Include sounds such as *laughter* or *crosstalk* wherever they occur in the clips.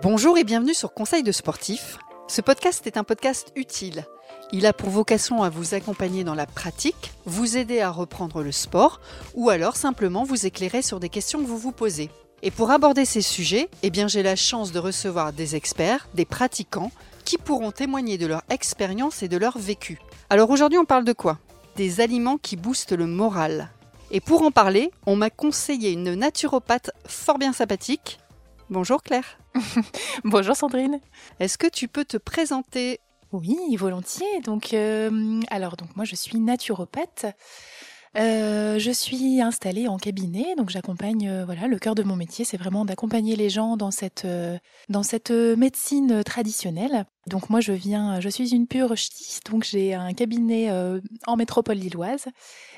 Bonjour et bienvenue sur Conseil de sportif. Ce podcast est un podcast utile. Il a pour vocation à vous accompagner dans la pratique, vous aider à reprendre le sport ou alors simplement vous éclairer sur des questions que vous vous posez. Et pour aborder ces sujets, eh bien j'ai la chance de recevoir des experts, des pratiquants qui pourront témoigner de leur expérience et de leur vécu. Alors aujourd'hui, on parle de quoi? Des aliments qui boostent le moral. Et pour en parler, on m'a conseillé une naturopathe fort bien sympathique. Bonjour Claire. *laughs* Bonjour Sandrine. Est-ce que tu peux te présenter? Oui, volontiers. Donc, euh, alors, donc moi, je suis naturopathe. Euh, je suis installée en cabinet, donc j'accompagne. euh, voilà, le cœur de mon métier, c'est vraiment d'accompagner les gens dans cette euh, dans cette médecine traditionnelle. Donc moi, je viens, je suis une pure ch'ti, donc j'ai un cabinet en métropole lilloise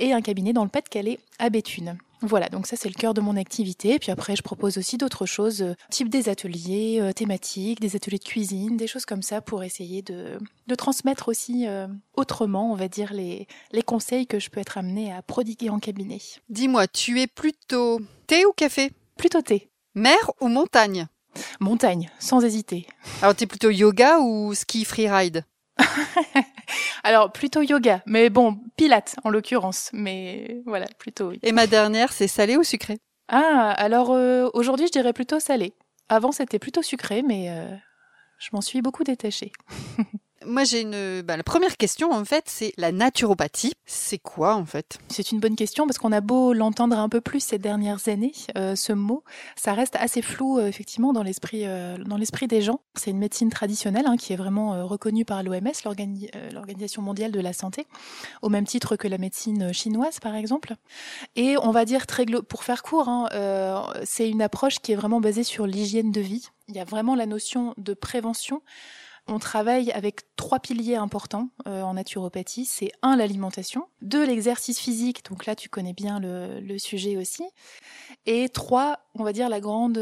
et un cabinet dans le Pas-de-Calais à Béthune. Voilà, donc ça c'est le cœur de mon activité. Puis après, je propose aussi d'autres choses, euh, type des ateliers euh, thématiques, des ateliers de cuisine, des choses comme ça pour essayer de, de transmettre aussi euh, autrement, on va dire, les, les conseils que je peux être amenée à prodiguer en cabinet. Dis-moi, tu es plutôt thé ou café? Plutôt thé. Mer ou montagne? Montagne, sans hésiter. Alors t'es plutôt yoga ou ski freeride? *laughs* Alors, plutôt yoga, mais bon, pilates en l'occurrence, mais voilà, plutôt oui. Et ma dernière, c'est salé ou sucré? Ah, alors euh, aujourd'hui, je dirais plutôt salé. Avant, c'était plutôt sucré, mais euh, je m'en suis beaucoup détachée. *laughs* Moi j'ai une... bah, la première question en fait, c'est la naturopathie. C'est quoi en fait? C'est une bonne question parce qu'on a beau l'entendre un peu plus ces dernières années, euh, ce mot, ça reste assez flou euh, effectivement dans l'esprit euh, dans l'esprit des gens. C'est une médecine traditionnelle hein, qui est vraiment reconnue par l'OMS, l'Organi- l'Organisation mondiale de la santé, au même titre que la médecine chinoise par exemple. Et on va dire très pour faire court, hein, c'est une approche qui est vraiment basée sur l'hygiène de vie. Il y a vraiment la notion de prévention. On travaille avec trois piliers importants euh, en naturopathie. C'est un, l'alimentation. Deux, l'exercice physique. Donc là, tu connais bien le, sujet aussi. Et trois, on va dire la grande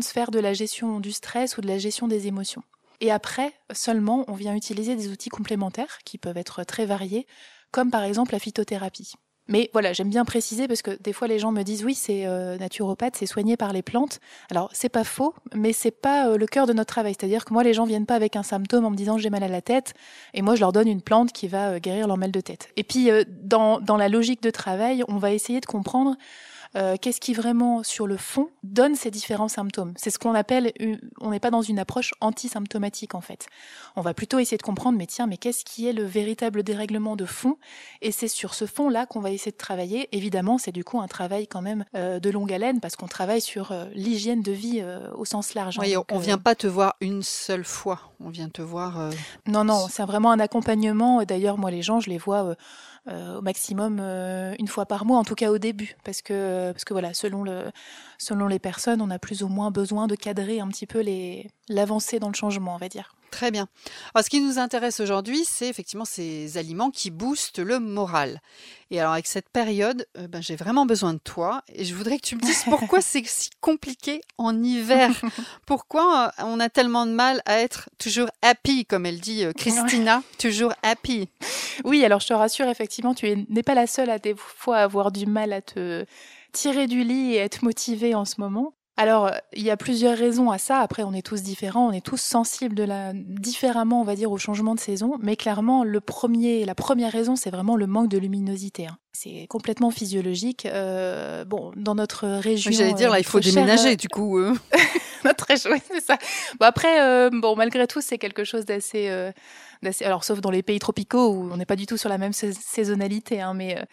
sphère de la gestion du stress ou de la gestion des émotions. Et après, seulement, on vient utiliser des outils complémentaires qui peuvent être très variés, comme par exemple la phytothérapie. Mais voilà, j'aime bien préciser parce que des fois les gens me disent oui, c'est euh, naturopathe, c'est soigné par les plantes. Alors c'est pas faux, mais c'est pas euh, le cœur de notre travail. C'est-à-dire que moi les gens viennent pas avec un symptôme en me disant j'ai mal à la tête et moi je leur donne une plante qui va euh, guérir leur mal de tête. Et puis dans la logique de travail, on va essayer de comprendre euh, qu'est-ce qui vraiment sur le fond donne ces différents symptômes? C'est ce qu'on appelle, une- on n'est pas dans une approche anti-symptomatique en fait. On va plutôt essayer de comprendre, mais tiens, mais qu'est-ce qui est le véritable dérèglement de fond? Et c'est sur ce fond-là qu'on va essayer de travailler. Évidemment, c'est du coup un travail quand même euh, de longue haleine parce qu'on travaille sur euh, l'hygiène de vie au sens large. hein. Oui, on, Donc, on vient pas te voir une seule fois. On vient te voir. Non, non, c'est vraiment un accompagnement. D'ailleurs, moi, les gens, je les vois au maximum euh, une fois par mois, en tout cas au début, parce que parce que voilà, selon le selon les personnes, on a plus ou moins besoin de cadrer un petit peu les l'avancée dans le changement, on va dire. Très bien. Alors, ce qui nous intéresse aujourd'hui, c'est effectivement ces aliments qui boostent le moral. Et alors, avec cette période, euh, ben, j'ai vraiment besoin de toi. Et je voudrais que tu me dises pourquoi *laughs* c'est si compliqué en hiver. Pourquoi euh, on a tellement de mal à être toujours happy, comme elle dit euh, Christina, toujours happy? Oui, alors je te rassure, effectivement, tu es- n'es pas la seule à des fois avoir du mal à te tirer du lit et être motivée en ce moment. Alors, il y a plusieurs raisons à ça. Après, on est tous différents, on est tous sensibles différemment, on va dire, au changement de saison. Mais clairement, le premier, la première raison, c'est vraiment le manque de luminosité. hein. C'est complètement physiologique. Euh, bon, dans notre région, J'allais dire, euh, là, il faut notre déménager, euh, du coup. euh. *laughs* Très chouette, c'est ça. Bon après, euh, bon malgré tout, c'est quelque chose d'assez, euh, d'assez. Alors sauf dans les pays tropicaux où on n'est pas du tout sur la même sais- saisonnalité, hein, mais euh,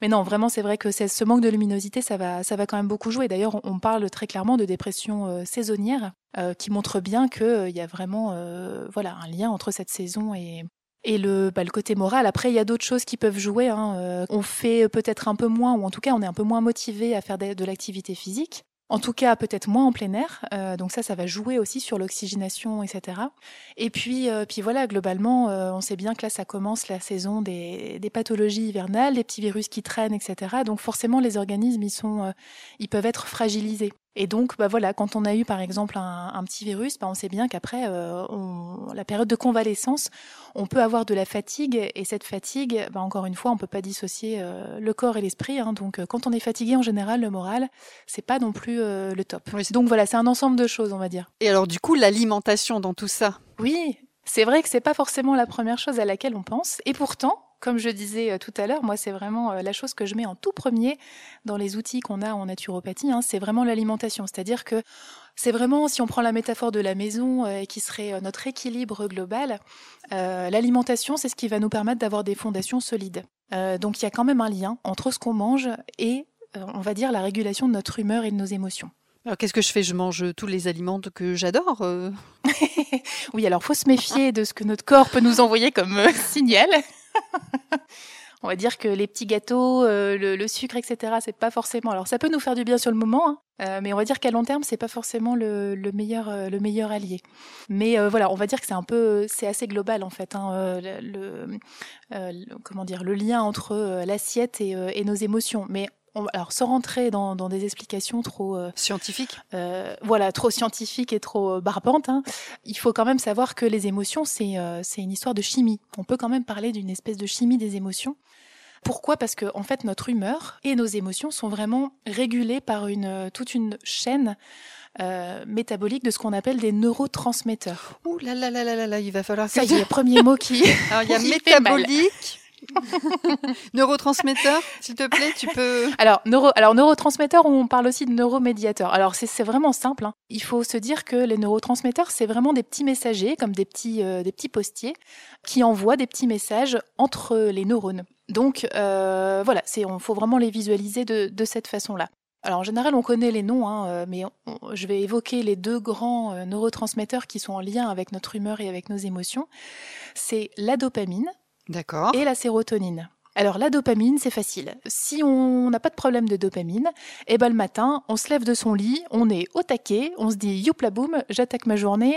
mais non, vraiment, c'est vrai que c'est ce manque de luminosité, ça va, ça va quand même beaucoup jouer. D'ailleurs, on, parle très clairement de dépression euh, saisonnière, euh, qui montre bien que euh, il y a vraiment, euh, voilà, un lien entre cette saison et et le, bah, le côté moral. Après, il y a d'autres choses qui peuvent jouer. Hein. Euh, on fait peut-être un peu moins, ou en tout cas, on est un peu moins motivé à faire de, l'activité physique. En tout cas, peut-être moins en plein air. Euh, donc ça, ça va jouer aussi sur l'oxygénation, etc. Et puis, euh, puis voilà, globalement, on sait bien que là, ça commence la saison des, des pathologies hivernales, des petits virus qui traînent, etc. Donc forcément, les organismes, ils sont, ils peuvent être fragilisés. Et donc, bah voilà, quand on a eu par exemple un, petit virus, bah on sait bien qu'après euh, la période de convalescence, on peut avoir de la fatigue et cette fatigue, bah encore une fois, on peut pas dissocier euh, le corps et l'esprit. Hein, donc, euh, quand on est fatigué, en général, le moral, c'est pas non plus le top. donc voilà, c'est un ensemble de choses, on va dire. Et alors, du coup, l'alimentation dans tout ça? Oui, c'est vrai que c'est pas forcément la première chose à laquelle on pense, et pourtant, comme je disais euh, tout à l'heure, moi, c'est vraiment euh, la chose que je mets en tout premier dans les outils qu'on a en naturopathie, hein, c'est vraiment l'alimentation. C'est-à-dire que c'est vraiment, si on prend la métaphore de la maison, euh, qui serait notre équilibre global, l'alimentation, c'est ce qui va nous permettre d'avoir des fondations solides. donc il y a quand même un lien entre ce qu'on mange et, on va dire, la régulation de notre humeur et de nos émotions. Alors qu'est-ce que je fais? Je mange tous les aliments que j'adore *laughs* Oui, alors faut se méfier de ce que notre corps peut nous envoyer comme signal. *laughs* on va dire que les petits gâteaux, euh, le, sucre, etc., c'est pas forcément. Alors, ça peut nous faire du bien sur le moment, hein, euh, mais on va dire qu'à long terme, c'est pas forcément le, meilleur, euh, le meilleur allié. Mais voilà, on va dire que c'est un peu, c'est assez global en fait. Hein, le, comment dire, le lien entre l'assiette et, et, nos émotions. Mais alors sans rentrer dans, des explications trop euh, scientifiques, euh, voilà, trop scientifiques et trop euh, barbantes, hein, il faut quand même savoir que les émotions, c'est c'est une histoire de chimie. On peut quand même parler d'une espèce de chimie des émotions. Pourquoi? Parce que en fait, notre humeur et nos émotions sont vraiment régulées par une toute une chaîne métabolique de ce qu'on appelle des neurotransmetteurs. Ouh là là là là là, il va falloir. Ça y est, premier mot qui. *laughs* Alors il y a *laughs* métabolique. *laughs* neurotransmetteur, s'il te plaît, tu peux. Alors, neuro, alors neurotransmetteur, on parle aussi de neuromédiateur. Alors, c'est vraiment simple. Hein. Il faut se dire que les neurotransmetteurs, c'est vraiment des petits messagers, comme des petits, euh, des petits postiers, qui envoient des petits messages entre les neurones. Donc, euh, voilà, on faut vraiment les visualiser de, de cette façon-là. Alors en général, on connaît les noms, hein, euh, mais je vais évoquer les deux grands neurotransmetteurs qui sont en lien avec notre humeur et avec nos émotions. C'est la dopamine, D'accord. Et la sérotonine. Alors la dopamine, c'est facile. Si on n'a pas de problème de dopamine, eh ben le matin, on se lève de son lit, on est au taquet, on se dit youpla boum, j'attaque ma journée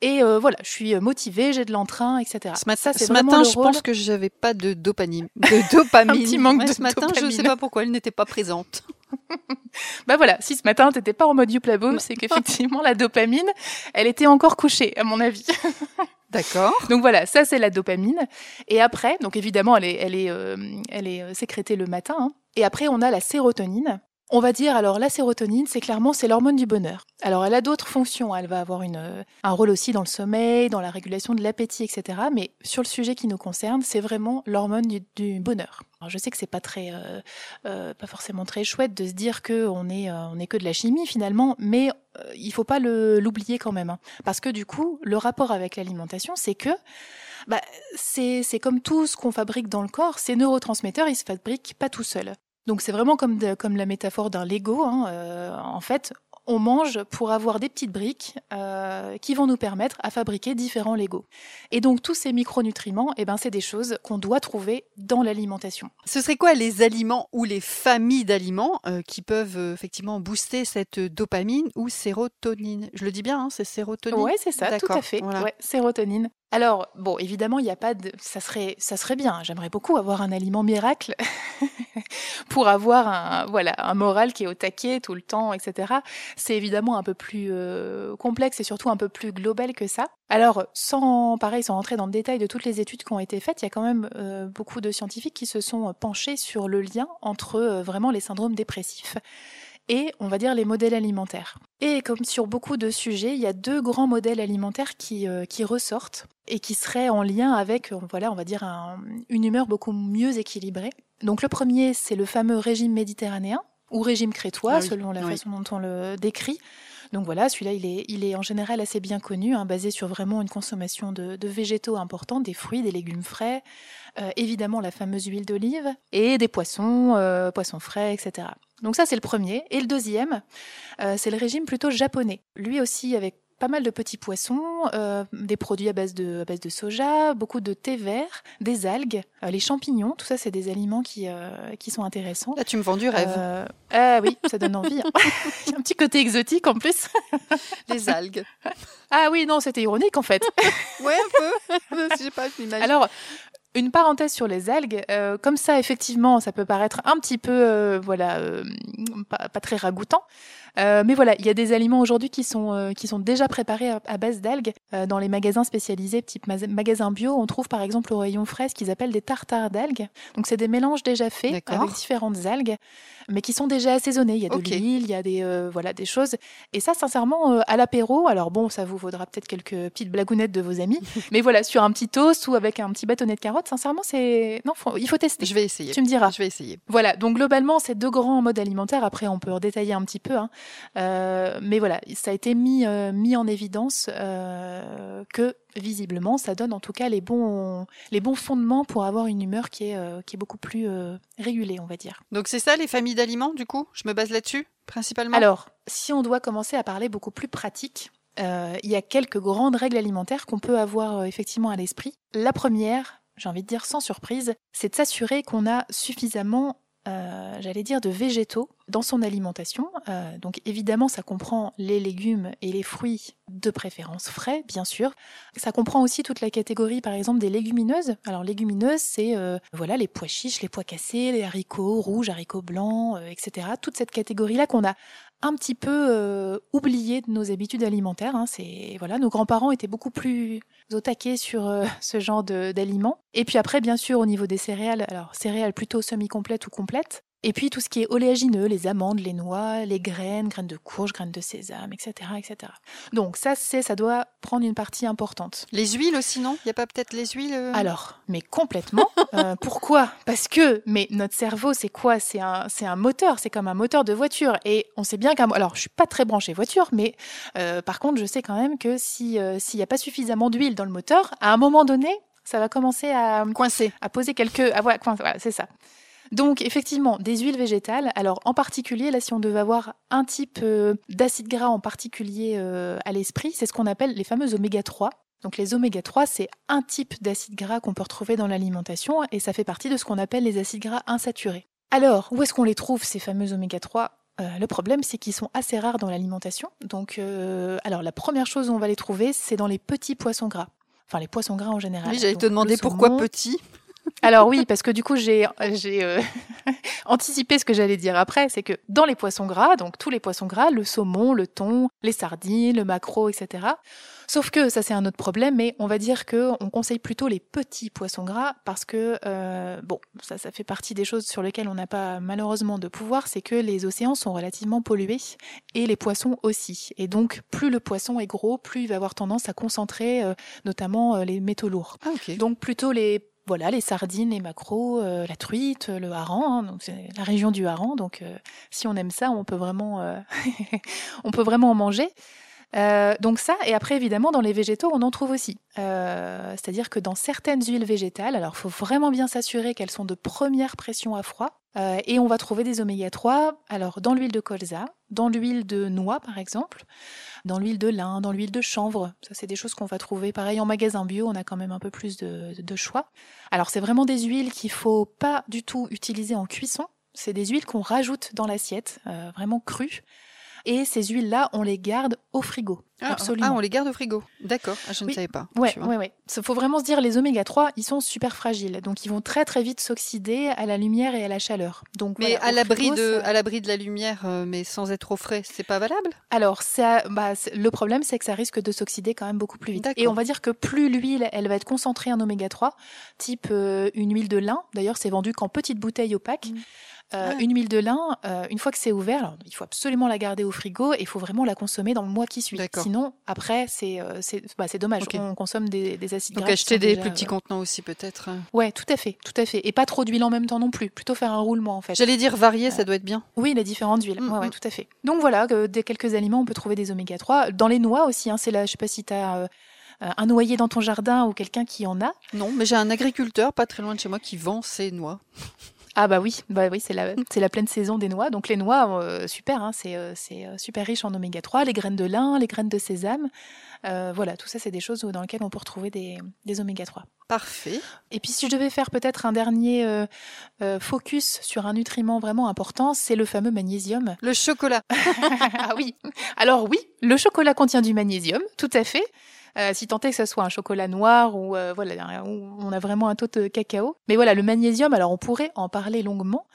et euh, voilà, je suis motivée, j'ai de l'entrain, etc. Ce, matin, ce matin je pense que j'avais pas de dopamine. De *laughs* dopamine. Un petit manque de ce matin, je ne sais pas pourquoi elle n'était pas présente. *laughs* bah voilà, si ce matin t'étais pas en mode youpla boum, c'est qu'effectivement la dopamine, elle était encore couchée, à mon avis. *laughs* D'accord. Donc voilà, ça c'est la dopamine. Et après, donc évidemment, elle est, elle est, euh, elle est euh, sécrétée le matin. Hein. Et après, on a la sérotonine. On va dire alors la sérotonine, c'est clairement c'est l'hormone du bonheur. Alors elle a d'autres fonctions, elle va avoir une, un rôle aussi dans le sommeil, dans la régulation de l'appétit, etc. Mais sur le sujet qui nous concerne, c'est vraiment l'hormone du, bonheur. Alors je sais que c'est pas très, euh, euh, pas forcément très chouette de se dire que on est, euh, on est que de la chimie finalement, mais euh, il faut pas l'oublier quand même, hein. parce que du coup le rapport avec l'alimentation, c'est que bah, c'est comme tout ce qu'on fabrique dans le corps, ces neurotransmetteurs, ils se fabriquent pas tout seuls. Donc c'est vraiment comme, comme la métaphore d'un Lego. Hein. Euh, en fait, on mange pour avoir des petites briques euh, qui vont nous permettre à fabriquer différents Legos. Et donc tous ces micronutriments, eh ben, c'est des choses qu'on doit trouver dans l'alimentation. Ce serait quoi les aliments ou les familles d'aliments euh, qui peuvent euh, effectivement booster cette dopamine ou sérotonine? Je le dis bien, hein, c'est sérotonine? Oui, c'est ça, tout à fait. Ouais, sérotonine. Alors, bon, évidemment, il n'y a pas de. Ça serait, ça serait bien. J'aimerais beaucoup avoir un aliment miracle *laughs* pour avoir un, voilà, un moral qui est au taquet tout le temps, etc. C'est évidemment un peu plus euh, complexe et surtout un peu plus global que ça. Alors, sans, pareil, sans rentrer dans le détail de toutes les études qui ont été faites, il y a quand même euh, beaucoup de scientifiques qui se sont penchés sur le lien entre euh, vraiment les syndromes dépressifs et on va dire les modèles alimentaires. Et comme sur beaucoup de sujets, il y a deux grands modèles alimentaires qui, euh, qui ressortent et qui seraient en lien avec, euh, voilà, on va dire une humeur beaucoup mieux équilibrée. Donc le premier, c'est le fameux régime méditerranéen ou régime crétois, ah selon la façon dont on le décrit. Donc voilà, celui-là, il est, il est en général assez bien connu, hein, basé sur vraiment une consommation de, végétaux importants, des fruits, des légumes frais, euh, évidemment la fameuse huile d'olive et des poissons, euh, poissons frais, etc. Donc ça c'est le premier. Et le deuxième, euh, c'est le régime plutôt japonais. Lui aussi avec pas mal de petits poissons, des produits à base de, à base de soja, beaucoup de thé vert, des algues, les champignons, tout ça c'est des aliments qui, qui sont intéressants. Là tu me vends du rêve. ah oui, ça donne envie. Hein. *laughs* Un petit côté exotique en plus. les algues. Ah oui, non, c'était ironique en fait. ouais, un peu. *laughs* Je sais pas, Alors, Une parenthèse sur les algues, euh, comme ça effectivement, ça peut paraître un petit peu, euh, voilà, euh, pas, pas, très ragoûtant. Mais voilà, il y a des aliments aujourd'hui qui sont qui sont déjà préparés à, base d'algues. Dans les magasins spécialisés, type magasins bio, on trouve par exemple au rayon frais ce qu'ils appellent des tartares d'algues. Donc c'est des mélanges déjà faits avec différentes algues, mais qui sont déjà assaisonnés. Il y a de l'huile, il y a des voilà des choses. Et ça, sincèrement, à l'apéro, alors bon, ça vous vaudra peut-être quelques petites blagounettes de vos amis, *laughs* mais voilà, sur un petit toast ou avec un petit bâtonnet de carottes, sincèrement, c'est non, il faut tester. Je vais essayer. Tu me diras. Je vais essayer. Voilà, donc globalement, c'est deux grands modes alimentaires. Après, on peut en détailler un petit peu. Hein. Euh, mais voilà, ça a été mis, euh, mis en évidence euh, que visiblement, ça donne en tout cas les bons, les bons fondements pour avoir une humeur qui est, qui est beaucoup plus régulée, on va dire. Donc c'est ça les familles d'aliments, du coup? Je me base là-dessus, principalement? Alors, si on doit commencer à parler beaucoup plus pratique, il y a quelques grandes règles alimentaires qu'on peut avoir effectivement à l'esprit. La première, j'ai envie de dire sans surprise, c'est de s'assurer qu'on a suffisamment euh, j'allais dire, de végétaux dans son alimentation. Euh, donc évidemment, ça comprend les légumes et les fruits de préférence frais, bien sûr. Ça comprend aussi toute la catégorie, par exemple, des légumineuses. Alors légumineuses, c'est euh, voilà les pois chiches, les pois cassés, les haricots rouges, haricots blancs, etc. Toute cette catégorie-là qu'on a un petit peu euh, oublié de nos habitudes alimentaires. Hein. C'est voilà, nos grands-parents étaient beaucoup plus au taquet sur euh, *laughs* ce genre d'aliments. Et puis après, bien sûr, au niveau des céréales, alors céréales plutôt semi-complètes ou complètes, et puis tout ce qui est oléagineux, les amandes, les noix, les graines, graines de courge, graines de sésame, etc., etc. Donc ça, c'est, ça doit prendre une partie importante. Les huiles aussi, non? Il n'y a pas peut-être les huiles euh? Alors, mais complètement. *laughs* euh, pourquoi? Parce que, mais notre cerveau, c'est quoi? C'est un, c'est un moteur. C'est comme un moteur de voiture. Et on sait bien qu'un, alors je suis pas très branchée voiture, mais euh, par contre, je sais quand même que si s'il n'y a pas suffisamment d'huile dans le moteur, à un moment donné, ça va commencer à coincer, à poser quelques, à voilà, voilà c'est ça. Donc effectivement, des huiles végétales. Alors en particulier, là, si on devait avoir un type euh, d'acide gras en particulier euh, à l'esprit, c'est ce qu'on appelle les fameux oméga 3. Donc les oméga 3, c'est un type d'acide gras qu'on peut retrouver dans l'alimentation et ça fait partie de ce qu'on appelle les acides gras insaturés. Alors, où est-ce qu'on les trouve, ces fameux oméga 3 euh, le problème, c'est qu'ils sont assez rares dans l'alimentation. Donc, alors la première chose où on va les trouver, c'est dans les petits poissons gras. Enfin, les poissons gras en général. Oui, j'allais te demander pourquoi petits? Alors oui, parce que du coup, j'ai euh, *laughs* anticipé ce que j'allais dire après, c'est que dans les poissons gras, donc tous les poissons gras, le saumon, le thon, les sardines, le maquereau, etc. Sauf que ça c'est un autre problème, mais on va dire que on conseille plutôt les petits poissons gras parce que euh, bon, ça ça fait partie des choses sur lesquelles on n'a pas malheureusement de pouvoir, c'est que les océans sont relativement pollués et les poissons aussi. Et donc plus le poisson est gros, plus il va avoir tendance à concentrer euh, notamment les métaux lourds. Ah, okay. Donc plutôt les voilà, les sardines, les maquereaux, euh, la truite, le hareng, hein, donc c'est la région du hareng. Donc, euh, si on aime ça, on peut vraiment, euh, *laughs* on peut vraiment en manger. donc ça, et après évidemment dans les végétaux, on en trouve aussi. C'est-à-dire que dans certaines huiles végétales, alors faut vraiment bien s'assurer qu'elles sont de première pression à froid, et on va trouver des oméga 3. Alors dans l'huile de colza, dans l'huile de noix par exemple, dans l'huile de lin, dans l'huile de chanvre. Ça, c'est des choses qu'on va trouver. Pareil, en magasin bio, on a quand même un peu plus de, de choix. Alors, c'est vraiment des huiles qu'il faut pas du tout utiliser en cuisson. C'est des huiles qu'on rajoute dans l'assiette, euh, vraiment crues. Et ces huiles-là, on les garde au frigo. Ah, absolument. Ah, on les garde au frigo. D'accord. Ah, je ne savais pas. Ouais, ouais, ouais. Il faut vraiment se dire, les oméga 3, ils sont super fragiles. Donc, ils vont très, très vite s'oxyder à la lumière et à la chaleur. Donc, mais à l'abri de, à l'abri de la lumière, euh, mais sans être trop frais, c'est pas valable? Alors, ça, bah, le problème, c'est que ça risque de s'oxyder quand même beaucoup plus vite. Et on va dire que plus l'huile, elle va être concentrée en oméga 3, type euh, une huile de lin. D'ailleurs, c'est vendu qu'en petites bouteilles opaques. Mmh. Euh, Une huile de lin, euh, une fois que c'est ouvert, alors, il faut absolument la garder au frigo et il faut vraiment la consommer dans le mois qui suit. Sinon, après, c'est euh, c'est bah, dommage. Okay. On consomme des, des acides Donc acheter des plus petits contenants aussi peut-être. Ouais, tout à fait, tout à fait. Et pas trop d'huile en même temps non plus. Plutôt faire un roulement en fait. J'allais dire varier, ça doit être bien. Oui, les différentes huiles. Mm, ouais, ouais, tout à fait. Donc voilà, des quelques aliments, on peut trouver des oméga 3 dans les noix aussi. Hein, c'est là, je sais pas si tu as un noyer dans ton jardin ou quelqu'un qui en a. Non, mais j'ai un agriculteur pas très loin de chez moi qui vend ses noix. Ah bah oui, bah oui, c'est la c'est la pleine saison des noix. Donc les noix, euh, super, hein, c'est euh, c'est super riche en oméga 3, les graines de lin, les graines de sésame, euh, voilà, tout ça c'est des choses dans lesquelles on peut retrouver des, des oméga 3. Parfait. Et puis si je devais faire peut-être un dernier euh, euh, focus sur un nutriment vraiment important, c'est le fameux magnésium. Le chocolat. *laughs* ah oui. Alors oui, le chocolat contient du magnésium, tout à fait. Euh, si tant est que ce soit un chocolat noir ou voilà, où on a vraiment un taux de cacao. Mais voilà, le magnésium, alors on pourrait en parler longuement.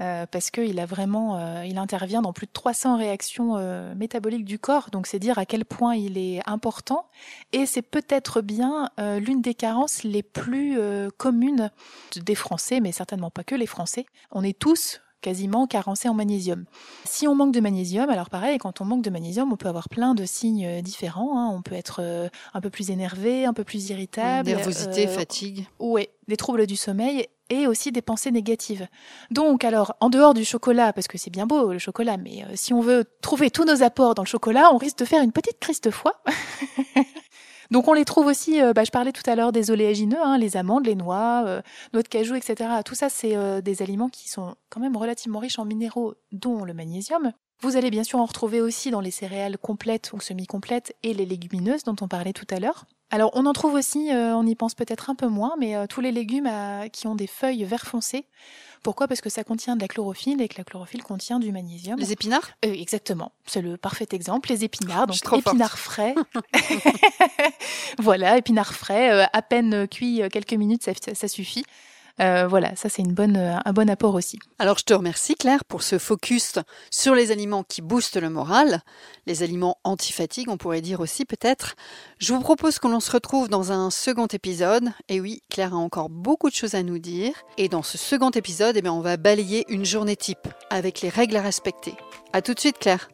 Euh, parce qu'il a vraiment, euh, il intervient dans plus de 300 réactions euh, métaboliques du corps, donc c'est dire à quel point il est important. Et c'est peut-être bien l'une des carences les plus communes des Français, mais certainement pas que les Français. On est tous quasiment carencés en magnésium. Si on manque de magnésium, alors pareil, quand on manque de magnésium, on peut avoir plein de signes différents. Hein. On peut être un peu plus énervé, un peu plus irritable. Nervosité, fatigue. Oui, des troubles du sommeil et aussi des pensées négatives. Donc alors, en dehors du chocolat, parce que c'est bien beau le chocolat, mais euh, si on veut trouver tous nos apports dans le chocolat, on risque de faire une petite crise de foie. *laughs* Donc on les trouve aussi, euh, bah, je parlais tout à l'heure des oléagineux, hein, les amandes, les noix, euh, noix de cajou, etc. Tout ça, c'est des aliments qui sont quand même relativement riches en minéraux, dont le magnésium. Vous allez bien sûr en retrouver aussi dans les céréales complètes ou semi-complètes et les légumineuses dont on parlait tout à l'heure. Alors on en trouve aussi, euh, on y pense peut-être un peu moins, mais euh, tous les légumes qui ont des feuilles vert foncé. Pourquoi? Parce que ça contient de la chlorophylle et que la chlorophylle contient du magnésium. Les épinards? Euh, Exactement, c'est le parfait exemple. Les épinards, donc épinards frais. *laughs* *laughs* voilà, épinards frais, à peine cuits quelques minutes, ça suffit. Euh, voilà, ça c'est une bonne, euh, un bon apport aussi. Alors je te remercie Claire pour ce focus sur les aliments qui boostent le moral, les aliments anti-fatigue, on pourrait dire aussi peut-être. Je vous propose que l'on se retrouve dans un second épisode. Et oui, Claire a encore beaucoup de choses à nous dire. Et dans ce second épisode, eh bien, on va balayer une journée type avec les règles à respecter. À tout de suite Claire.